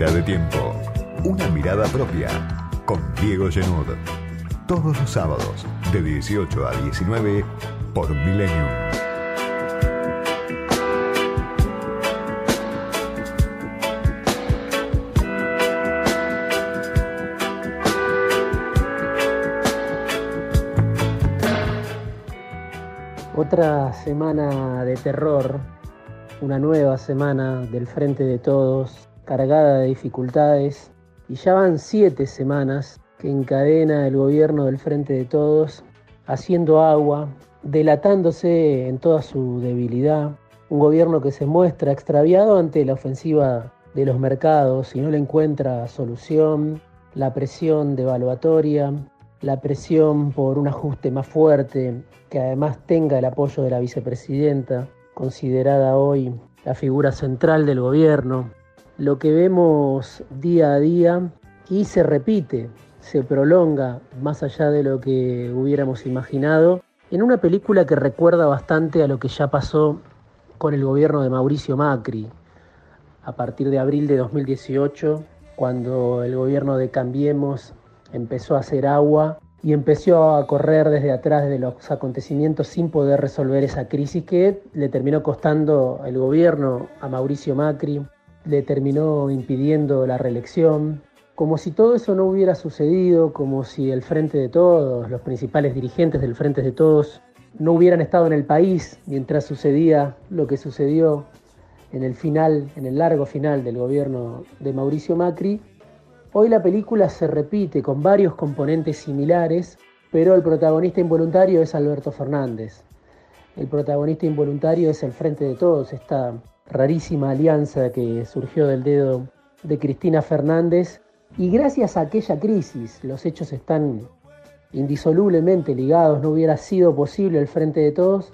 De tiempo. Una mirada propia. Con Diego Genud. Todos los sábados, de 18 a 19, por Millennium. Otra semana de terror, una nueva semana del Frente de Todos, cargada de dificultades, y ya van siete semanas que encadena el gobierno del Frente de Todos, haciendo agua, delatándose en toda su debilidad, un gobierno que se muestra extraviado ante la ofensiva de los mercados y no le encuentra solución, la presión devaluatoria, la presión por un ajuste más fuerte que además tenga el apoyo de la vicepresidenta, considerada hoy la figura central del gobierno. Lo que vemos día a día y se repite, se prolonga más allá de lo que hubiéramos imaginado, en una película que recuerda bastante a lo que ya pasó con el gobierno de Mauricio Macri a partir de abril de 2018, cuando el gobierno de Cambiemos empezó a hacer agua y empezó a correr desde atrás de los acontecimientos sin poder resolver esa crisis que le terminó costando el gobierno a Mauricio Macri, le terminó impidiendo la reelección, como si todo eso no hubiera sucedido, como si el Frente de Todos, los principales dirigentes del Frente de Todos, no hubieran estado en el país mientras sucedía lo que sucedió en el final, en el largo final del gobierno de Mauricio Macri, Hoy la película se repite con varios componentes similares, pero el protagonista involuntario es Alberto Fernández. El protagonista involuntario es el Frente de Todos, esta rarísima alianza que surgió del dedo de Cristina Fernández. Y gracias a aquella crisis, los hechos están indisolublemente ligados, no hubiera sido posible el Frente de Todos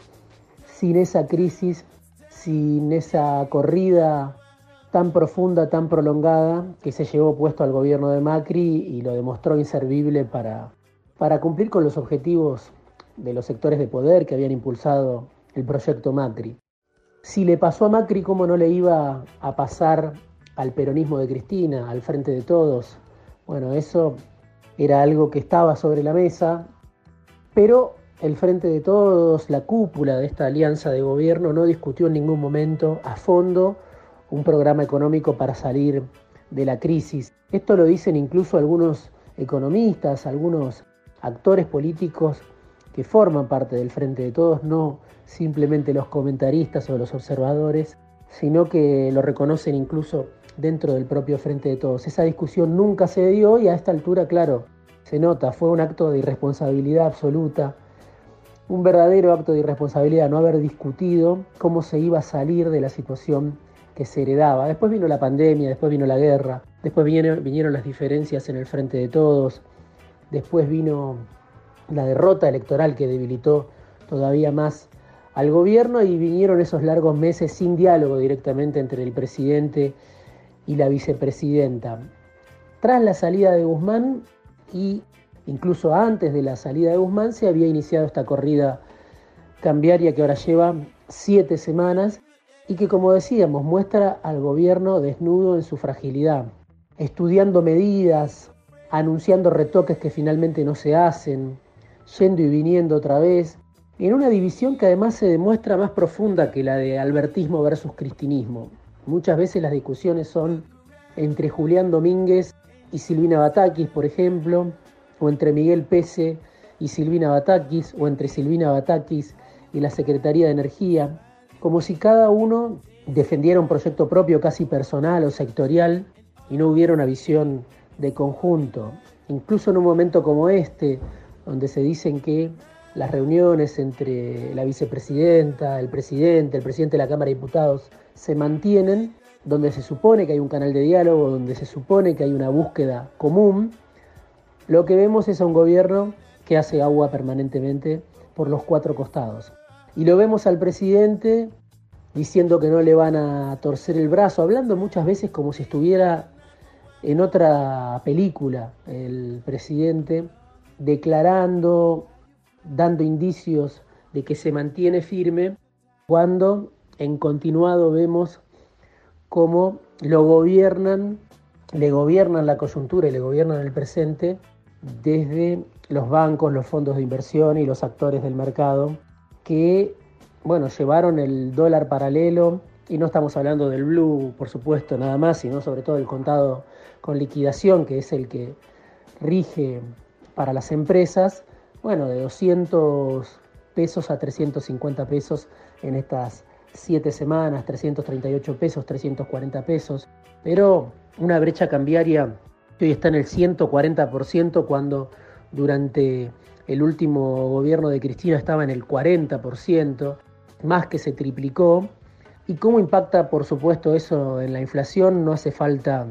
sin esa crisis, sin esa corrida tan profunda, tan prolongada, que se llevó puesto al gobierno de Macri y lo demostró inservible para, para cumplir con los objetivos de los sectores de poder que habían impulsado el proyecto Macri. Si le pasó a Macri, ¿cómo no le iba a pasar al peronismo de Cristina, al frente de todos? Bueno, eso era algo que estaba sobre la mesa, pero el frente de todos, la cúpula de esta alianza de gobierno, no discutió en ningún momento a fondo un programa económico para salir de la crisis. Esto lo dicen incluso algunos economistas, algunos actores políticos que forman parte del Frente de Todos, no simplemente los comentaristas o los observadores, sino que lo reconocen incluso dentro del propio Frente de Todos. Esa discusión nunca se dio y a esta altura, claro, se nota, fue un acto de irresponsabilidad absoluta, un verdadero acto de irresponsabilidad no haber discutido cómo se iba a salir de la situación que se heredaba. Después vino la pandemia, después vino la guerra, después vinieron, vinieron las diferencias en el frente de todos, después vino la derrota electoral que debilitó todavía más al gobierno y vinieron esos largos meses sin diálogo directamente entre el presidente y la vicepresidenta. Tras la salida de Guzmán y incluso antes de la salida de Guzmán se había iniciado esta corrida cambiaria que ahora lleva siete semanas y que, como decíamos, muestra al gobierno desnudo en su fragilidad, estudiando medidas, anunciando retoques que finalmente no se hacen, yendo y viniendo otra vez, en una división que además se demuestra más profunda que la de albertismo versus cristinismo. Muchas veces las discusiones son entre Julián Domínguez y Silvina Batakis, por ejemplo, o entre Miguel Pese y Silvina Batakis, o entre Silvina Batakis y la Secretaría de Energía como si cada uno defendiera un proyecto propio casi personal o sectorial y no hubiera una visión de conjunto. Incluso en un momento como este, donde se dicen que las reuniones entre la vicepresidenta, el presidente, el presidente de la Cámara de Diputados se mantienen, donde se supone que hay un canal de diálogo, donde se supone que hay una búsqueda común, lo que vemos es a un gobierno que hace agua permanentemente por los cuatro costados. Y lo vemos al presidente diciendo que no le van a torcer el brazo, hablando muchas veces como si estuviera en otra película el presidente, declarando, dando indicios de que se mantiene firme, cuando en continuado vemos cómo lo gobiernan le gobiernan la coyuntura y le gobiernan el presente desde los bancos, los fondos de inversión y los actores del mercado que, bueno, llevaron el dólar paralelo. Y no estamos hablando del blue, por supuesto, nada más, sino sobre todo el contado con liquidación, que es el que rige para las empresas, bueno, de 200 pesos a 350 pesos en estas siete semanas, 338 pesos, 340 pesos, pero una brecha cambiaria que hoy está en el 140% cuando durante el último gobierno de Cristina estaba en el 40%, más que se triplicó. ¿Y cómo impacta, por supuesto, eso en la inflación? No hace falta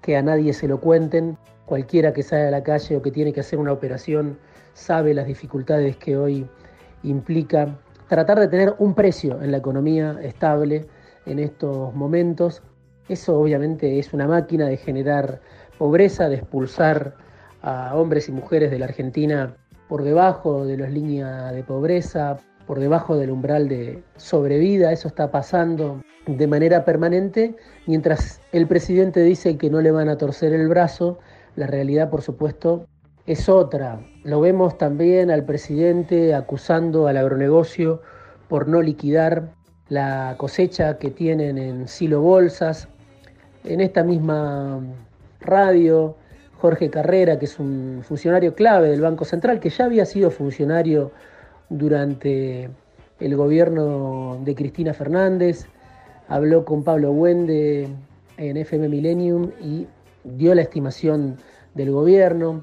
que a nadie se lo cuenten. Cualquiera que sale a la calle o que tiene que hacer una operación sabe las dificultades que hoy implica tratar de tener un precio en la economía estable en estos momentos. Eso obviamente es una máquina de generar pobreza, de expulsar a hombres y mujeres de la Argentina por debajo de las líneas de pobreza, por debajo del umbral de sobrevida. Eso está pasando de manera permanente, mientras el presidente dice que no le van a torcer el brazo, la realidad por supuesto es otra. Lo vemos también al presidente acusando al agronegocio por no liquidar la cosecha que tienen en Silo Bolsas. En esta misma radio, Jorge Carrera, que es un funcionario clave del Banco Central, que ya había sido funcionario durante el gobierno de Cristina Fernández, habló con Pablo Wende en FM Millennium y dio la estimación del gobierno,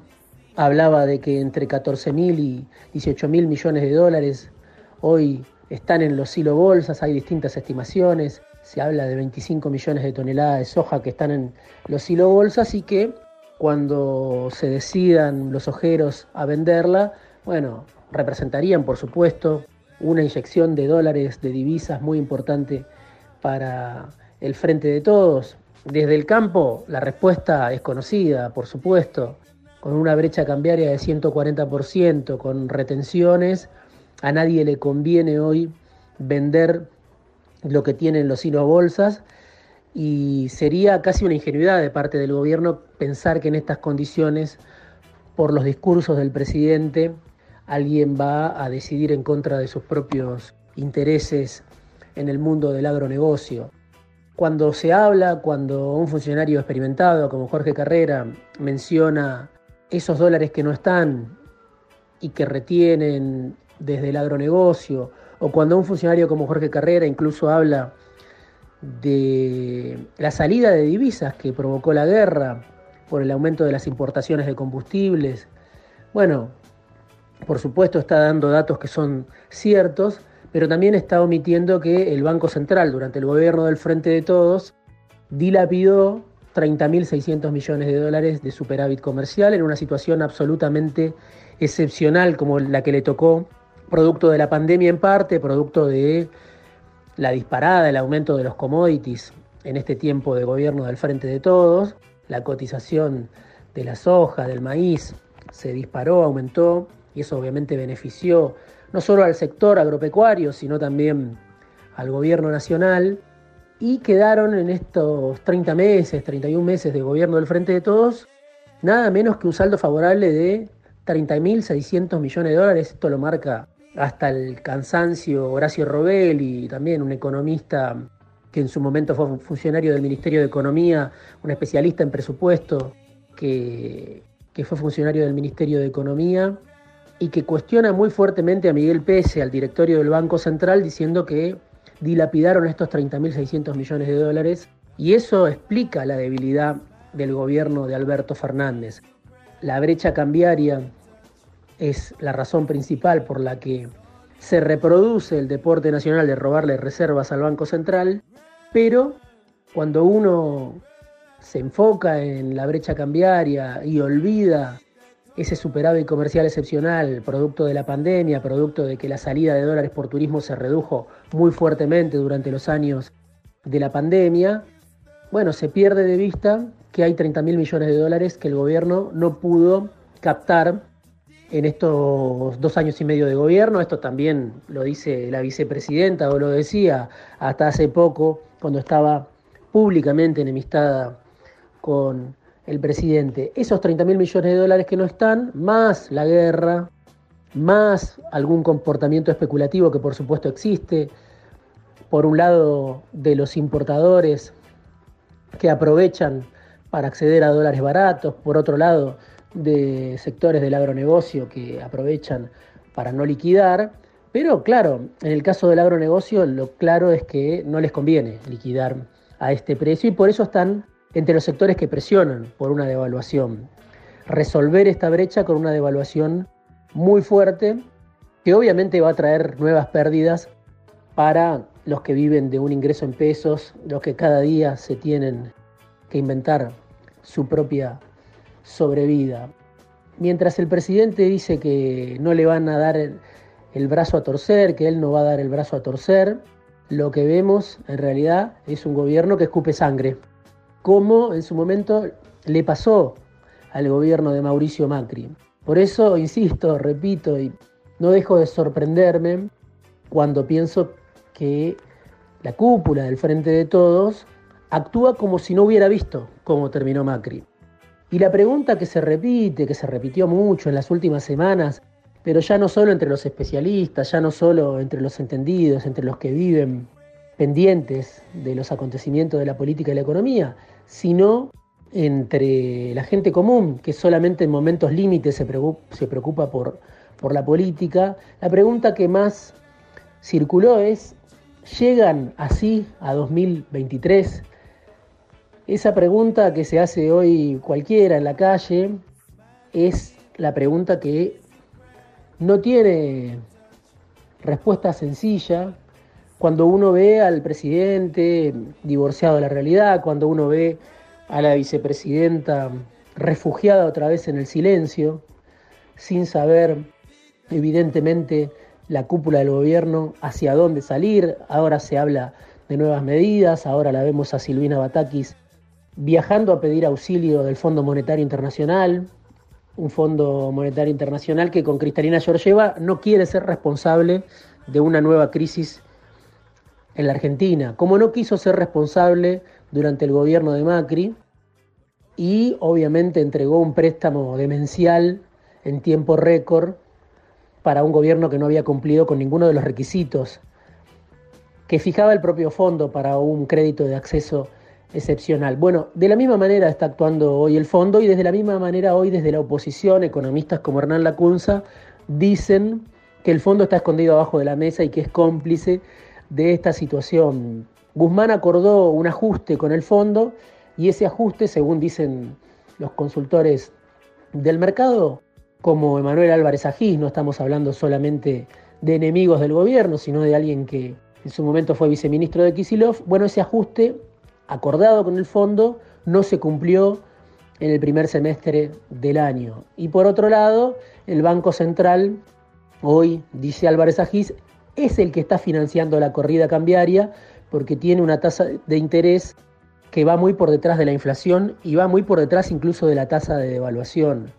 hablaba de que entre 14 mil y 18 mil millones de dólares hoy están en los silo bolsas, hay distintas estimaciones, se habla de 25 millones de toneladas de soja que están en los silo bolsas y que cuando se decidan los ojeros a venderla, bueno, representarían por supuesto una inyección de dólares de divisas muy importante para el frente de todos. Desde el campo la respuesta es conocida, por supuesto, con una brecha cambiaria de 140%, con retenciones, a nadie le conviene hoy vender lo que tienen los hilos bolsas y sería casi una ingenuidad de parte del gobierno pensar que en estas condiciones, por los discursos del presidente, alguien va a decidir en contra de sus propios intereses en el mundo del agronegocio. Cuando se habla, cuando un funcionario experimentado como Jorge Carrera menciona esos dólares que no están y que retienen desde el agronegocio, o cuando un funcionario como Jorge Carrera incluso habla de la salida de divisas que provocó la guerra por el aumento de las importaciones de combustibles. Bueno, por supuesto está dando datos que son ciertos, pero también está omitiendo que el Banco Central durante el gobierno del Frente de Todos dilapidó 30.600 millones de dólares de superávit comercial en una situación absolutamente excepcional como la que le tocó, producto de la pandemia en parte, producto de la disparada, el aumento de los commodities en este tiempo de gobierno del Frente de Todos, la cotización de la soja, del maíz, se disparó, aumentó, y eso obviamente benefició no solo al sector agropecuario, sino también al gobierno nacional, y quedaron en estos 30 meses, 31 meses de gobierno del Frente de Todos, nada menos que un saldo favorable de 30.600 millones de dólares, esto lo marca hasta el cansancio Horacio Robelli, también un economista que en su momento fue funcionario del Ministerio de Economía, un especialista en presupuesto que, que fue funcionario del Ministerio de Economía y que cuestiona muy fuertemente a Miguel Pese, al directorio del Banco Central, diciendo que dilapidaron estos 30.600 millones de dólares y eso explica la debilidad del gobierno de Alberto Fernández. La brecha cambiaria es la razón principal por la que se reproduce el deporte nacional de robarle reservas al Banco Central, pero cuando uno se enfoca en la brecha cambiaria y olvida ese superávit comercial excepcional, producto de la pandemia, producto de que la salida de dólares por turismo se redujo muy fuertemente durante los años de la pandemia, bueno, se pierde de vista que hay 30 mil millones de dólares que el gobierno no pudo captar en estos dos años y medio de gobierno. Esto también lo dice la vicepresidenta o lo decía hasta hace poco cuando estaba públicamente enemistada con el presidente. Esos 30 mil millones de dólares que no están, más la guerra, más algún comportamiento especulativo que por supuesto existe, por un lado de los importadores que aprovechan para acceder a dólares baratos, por otro lado de sectores del agronegocio que aprovechan para no liquidar, pero claro, en el caso del agronegocio lo claro es que no les conviene liquidar a este precio y por eso están entre los sectores que presionan por una devaluación. Resolver esta brecha con una devaluación muy fuerte que obviamente va a traer nuevas pérdidas para los que viven de un ingreso en pesos, los que cada día se tienen que inventar su propia sobrevida. Mientras el presidente dice que no le van a dar el, brazo a torcer, que él no va a dar el brazo a torcer, lo que vemos en realidad es un gobierno que escupe sangre, como en su momento le pasó al gobierno de Mauricio Macri. Por eso, insisto, repito, y no dejo de sorprenderme cuando pienso que la cúpula del Frente de Todos actúa como si no hubiera visto cómo terminó Macri. Y la pregunta que se repite, que se repitió mucho en las últimas semanas, pero ya no solo entre los especialistas, ya no solo entre los entendidos, entre los que viven pendientes de los acontecimientos de la política y la economía, sino entre la gente común, que solamente en momentos límites se preocupa, por, por la política, la pregunta que más circuló es, ¿llegan así a 2023? Esa pregunta que se hace hoy cualquiera en la calle es la pregunta que no tiene respuesta sencilla cuando uno ve al presidente divorciado de la realidad, cuando uno ve a la vicepresidenta refugiada otra vez en el silencio, sin saber evidentemente la cúpula del gobierno hacia dónde salir. Ahora se habla de nuevas medidas, ahora la vemos a Silvina Batakis viajando a pedir auxilio del Fondo Monetario Internacional, un Fondo Monetario Internacional que con Cristalina Georgieva no quiere ser responsable de una nueva crisis en la Argentina, como no quiso ser responsable durante el gobierno de Macri y obviamente entregó un préstamo demencial en tiempo récord para un gobierno que no había cumplido con ninguno de los requisitos que fijaba el propio fondo para un crédito de acceso excepcional. Bueno, de la misma manera está actuando hoy el fondo y desde la misma manera hoy desde la oposición, economistas como Hernán Lacunza dicen que el fondo está escondido abajo de la mesa y que es cómplice de esta situación. Guzmán acordó un ajuste con el fondo y ese ajuste, según dicen los consultores del mercado, como Emanuel Álvarez Agís, no estamos hablando solamente de enemigos del gobierno, sino de alguien que en su momento fue viceministro de Kisilov, bueno, ese ajuste acordado con el fondo no se cumplió en el primer semestre del año. Y por otro lado, el Banco Central, hoy, dice Álvarez Agís, es el que está financiando la corrida cambiaria porque tiene una tasa de interés que va muy por detrás de la inflación y va muy por detrás incluso de la tasa de devaluación.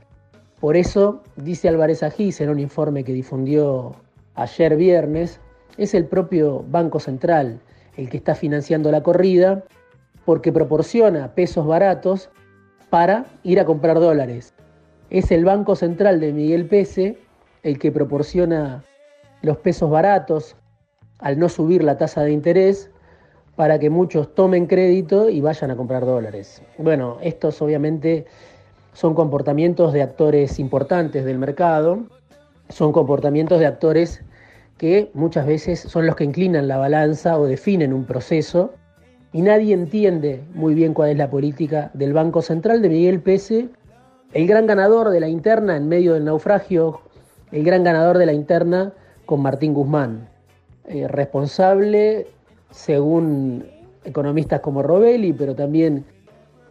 Por eso, dice Álvarez Agís en un informe que difundió ayer viernes, es el propio Banco Central el que está financiando la corrida porque proporciona pesos baratos para ir a comprar dólares. Es el Banco Central de Miguel Pese el que proporciona los pesos baratos al no subir la tasa de interés para que muchos tomen crédito y vayan a comprar dólares. Bueno, estos obviamente son comportamientos de actores importantes del mercado, son comportamientos de actores que muchas veces son los que inclinan la balanza o definen un proceso y nadie entiende muy bien cuál es la política del Banco Central de Miguel Pese, el gran ganador de la interna en medio del naufragio, el gran ganador de la interna con Martín Guzmán, eh, responsable según economistas como Robelli, pero también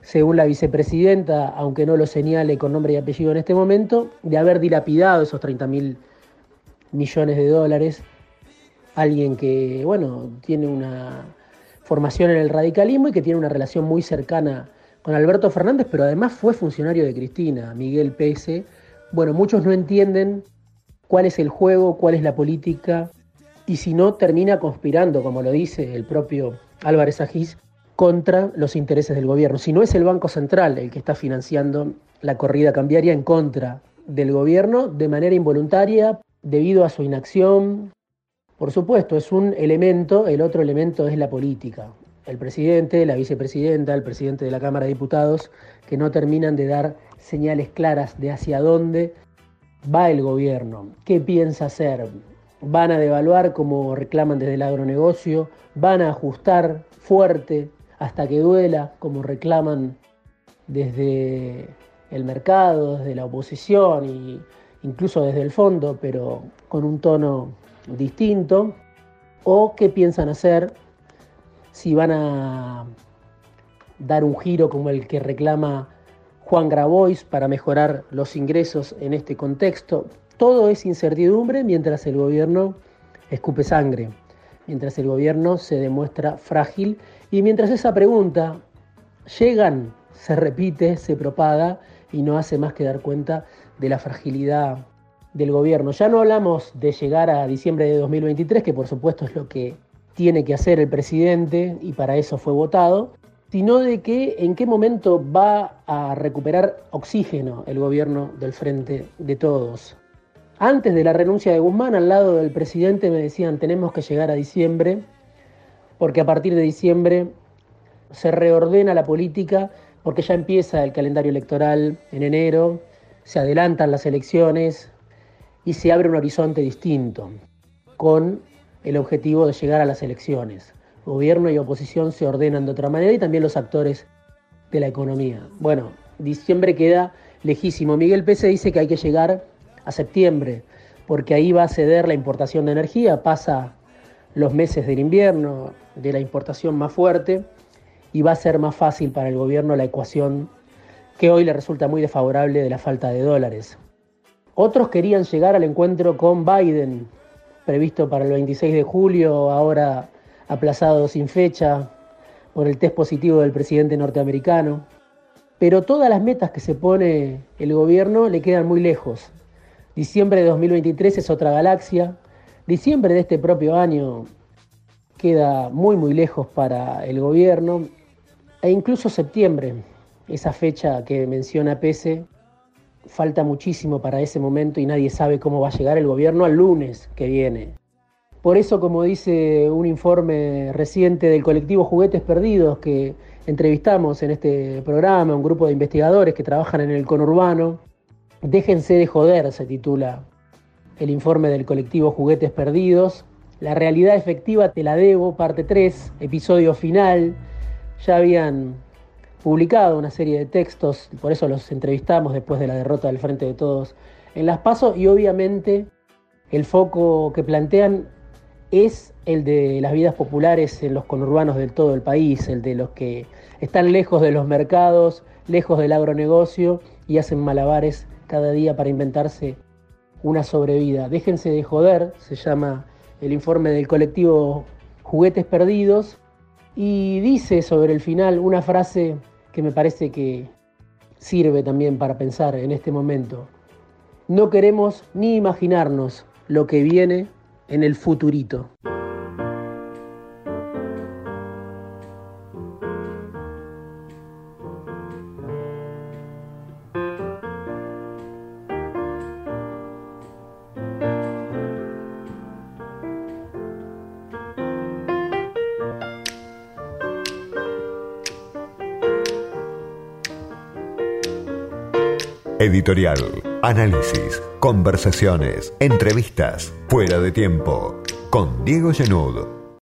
según la vicepresidenta, aunque no lo señale con nombre y apellido en este momento, de haber dilapidado esos 30 mil millones de dólares. Alguien que, bueno, tiene una formación en el radicalismo y que tiene una relación muy cercana con Alberto Fernández, pero además fue funcionario de Cristina, Miguel Pese. Bueno, muchos no entienden cuál es el juego, cuál es la política y si no termina conspirando, como lo dice el propio Álvarez Agís, contra los intereses del gobierno. Si no es el Banco Central el que está financiando la corrida cambiaria en contra del gobierno de manera involuntaria debido a su inacción. Por supuesto, es un elemento, el otro elemento es la política. El presidente, la vicepresidenta, el presidente de la Cámara de Diputados, que no terminan de dar señales claras de hacia dónde va el gobierno, qué piensa hacer. Van a devaluar como reclaman desde el agronegocio, van a ajustar fuerte hasta que duela como reclaman desde el mercado, desde la oposición e incluso desde el fondo, pero con un tono distinto, o qué piensan hacer si van a dar un giro como el que reclama Juan Grabois para mejorar los ingresos en este contexto. Todo es incertidumbre mientras el gobierno escupe sangre, mientras el gobierno se demuestra frágil y mientras esa pregunta llegan, se repite, se propaga y no hace más que dar cuenta de la fragilidad del gobierno. Ya no hablamos de llegar a diciembre de 2023, que por supuesto es lo que tiene que hacer el presidente y para eso fue votado, sino de que en qué momento va a recuperar oxígeno el gobierno del frente de todos. Antes de la renuncia de Guzmán, al lado del presidente me decían tenemos que llegar a diciembre, porque a partir de diciembre se reordena la política porque ya empieza el calendario electoral en enero, se adelantan las elecciones y se abre un horizonte distinto, con el objetivo de llegar a las elecciones. Gobierno y oposición se ordenan de otra manera y también los actores de la economía. Bueno, diciembre queda lejísimo. Miguel Pese dice que hay que llegar a septiembre, porque ahí va a ceder la importación de energía, pasa los meses del invierno, de la importación más fuerte, y va a ser más fácil para el gobierno la ecuación que hoy le resulta muy desfavorable de la falta de dólares. Otros querían llegar al encuentro con Biden, previsto para el 26 de julio, ahora aplazado sin fecha por el test positivo del presidente norteamericano. Pero todas las metas que se pone el gobierno le quedan muy lejos. Diciembre de 2023 es otra galaxia. Diciembre de este propio año queda muy muy lejos para el gobierno e incluso septiembre, esa fecha que menciona Pese, falta muchísimo para ese momento y nadie sabe cómo va a llegar el gobierno al lunes que viene. Por eso, como dice un informe reciente del colectivo Juguetes Perdidos que entrevistamos en este programa, un grupo de investigadores que trabajan en el conurbano, Déjense de joder, se titula el informe del colectivo Juguetes Perdidos. La realidad efectiva te la debo, parte 3, episodio final, ya habían publicado una serie de textos, por eso los entrevistamos después de la derrota del Frente de Todos en Las Pasos y obviamente el foco que plantean es el de las vidas populares en los conurbanos de todo el país, el de los que están lejos de los mercados, lejos del agronegocio y hacen malabares cada día para inventarse una sobrevida. Déjense de joder, se llama el informe del colectivo Juguetes Perdidos, y dice sobre el final una frase que me parece que sirve también para pensar en este momento. No queremos ni imaginarnos lo que viene en el futurito. Editorial, análisis, conversaciones, entrevistas, fuera de tiempo, con Diego Genud